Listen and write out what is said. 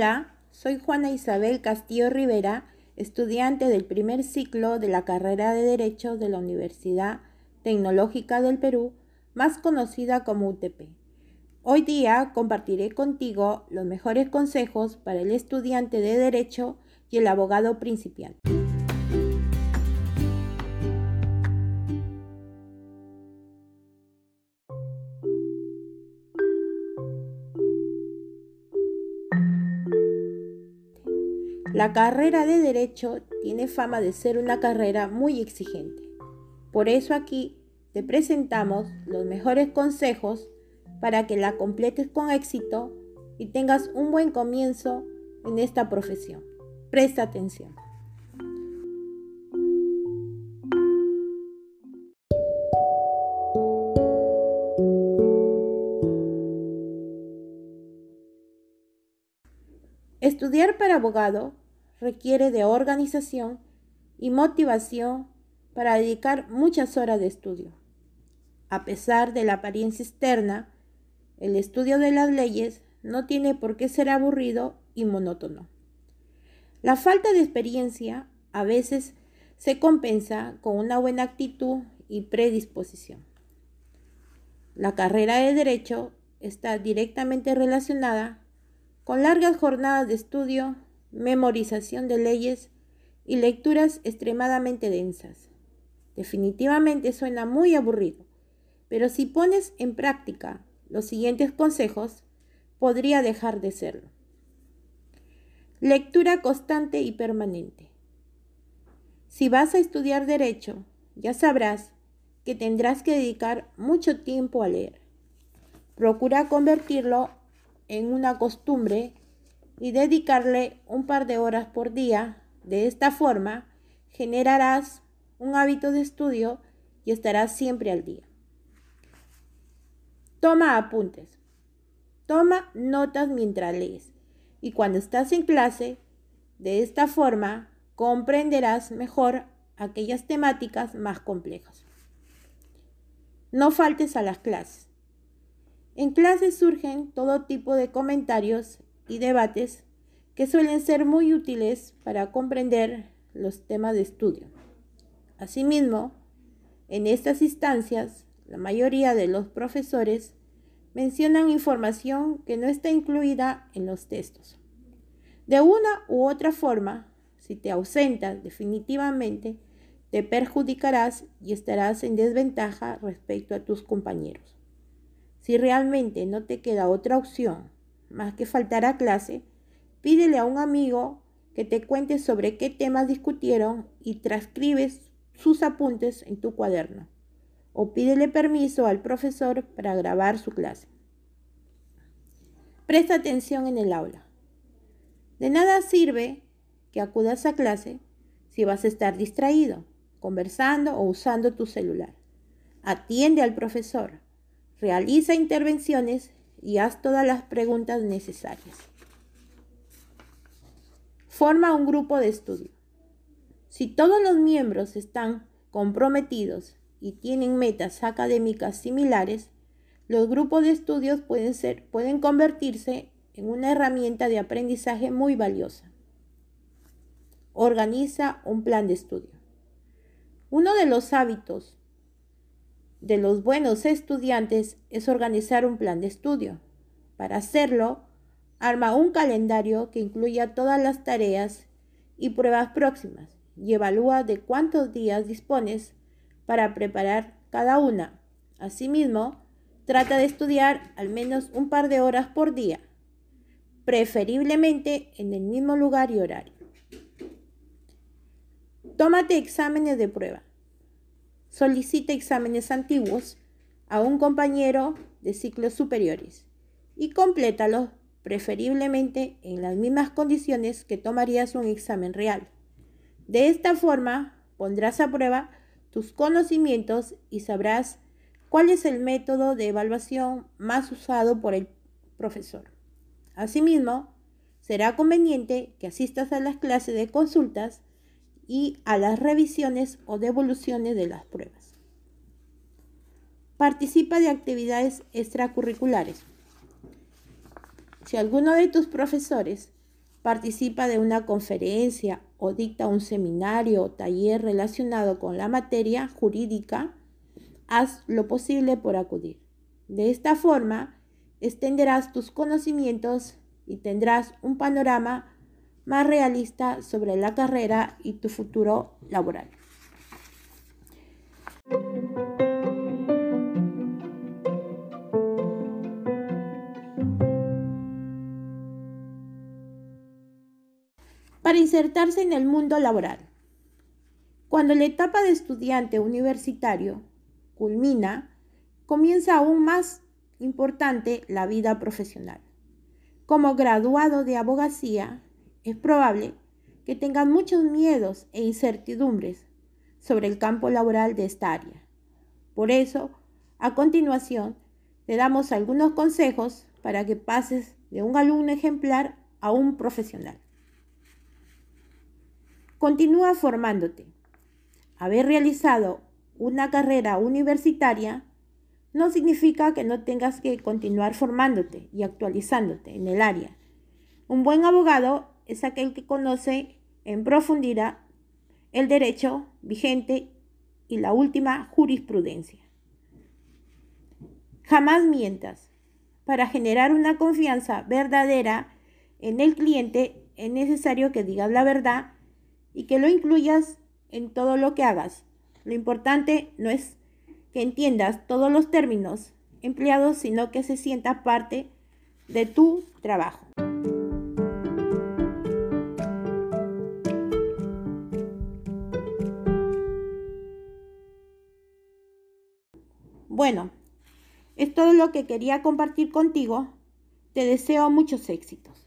Hola, soy Juana Isabel Castillo Rivera, estudiante del primer ciclo de la carrera de Derecho de la Universidad Tecnológica del Perú, más conocida como UTP. Hoy día compartiré contigo los mejores consejos para el estudiante de Derecho y el abogado principiante. La carrera de Derecho tiene fama de ser una carrera muy exigente. Por eso aquí te presentamos los mejores consejos para que la completes con éxito y tengas un buen comienzo en esta profesión. Presta atención. Estudiar para abogado requiere de organización y motivación para dedicar muchas horas de estudio. A pesar de la apariencia externa, el estudio de las leyes no tiene por qué ser aburrido y monótono. La falta de experiencia a veces se compensa con una buena actitud y predisposición. La carrera de derecho está directamente relacionada con largas jornadas de estudio memorización de leyes y lecturas extremadamente densas. Definitivamente suena muy aburrido, pero si pones en práctica los siguientes consejos, podría dejar de serlo. Lectura constante y permanente. Si vas a estudiar derecho, ya sabrás que tendrás que dedicar mucho tiempo a leer. Procura convertirlo en una costumbre y dedicarle un par de horas por día. De esta forma, generarás un hábito de estudio y estarás siempre al día. Toma apuntes. Toma notas mientras lees y cuando estás en clase, de esta forma comprenderás mejor aquellas temáticas más complejas. No faltes a las clases. En clases surgen todo tipo de comentarios y debates que suelen ser muy útiles para comprender los temas de estudio. Asimismo, en estas instancias, la mayoría de los profesores mencionan información que no está incluida en los textos. De una u otra forma, si te ausentas definitivamente, te perjudicarás y estarás en desventaja respecto a tus compañeros. Si realmente no te queda otra opción más que faltar a clase, pídele a un amigo que te cuente sobre qué temas discutieron y transcribes sus apuntes en tu cuaderno. O pídele permiso al profesor para grabar su clase. Presta atención en el aula. De nada sirve que acudas a clase si vas a estar distraído, conversando o usando tu celular. Atiende al profesor. Realiza intervenciones y haz todas las preguntas necesarias. Forma un grupo de estudio. Si todos los miembros están comprometidos y tienen metas académicas similares, los grupos de estudios pueden, ser, pueden convertirse en una herramienta de aprendizaje muy valiosa. Organiza un plan de estudio. Uno de los hábitos de los buenos estudiantes es organizar un plan de estudio. Para hacerlo, arma un calendario que incluya todas las tareas y pruebas próximas y evalúa de cuántos días dispones para preparar cada una. Asimismo, trata de estudiar al menos un par de horas por día, preferiblemente en el mismo lugar y horario. Tómate exámenes de prueba solicita exámenes antiguos a un compañero de ciclos superiores y complétalos preferiblemente en las mismas condiciones que tomarías un examen real. De esta forma pondrás a prueba tus conocimientos y sabrás cuál es el método de evaluación más usado por el profesor. Asimismo, será conveniente que asistas a las clases de consultas y a las revisiones o devoluciones de las pruebas. Participa de actividades extracurriculares. Si alguno de tus profesores participa de una conferencia o dicta un seminario o taller relacionado con la materia jurídica, haz lo posible por acudir. De esta forma, extenderás tus conocimientos y tendrás un panorama más realista sobre la carrera y tu futuro laboral. Para insertarse en el mundo laboral. Cuando la etapa de estudiante universitario culmina, comienza aún más importante la vida profesional. Como graduado de abogacía, es probable que tengan muchos miedos e incertidumbres sobre el campo laboral de esta área. Por eso, a continuación, te damos algunos consejos para que pases de un alumno ejemplar a un profesional. Continúa formándote. Haber realizado una carrera universitaria no significa que no tengas que continuar formándote y actualizándote en el área. Un buen abogado es aquel que conoce en profundidad el derecho vigente y la última jurisprudencia. Jamás mientas. Para generar una confianza verdadera en el cliente es necesario que digas la verdad y que lo incluyas en todo lo que hagas. Lo importante no es que entiendas todos los términos empleados, sino que se sienta parte de tu trabajo. Bueno, es todo lo que quería compartir contigo. Te deseo muchos éxitos.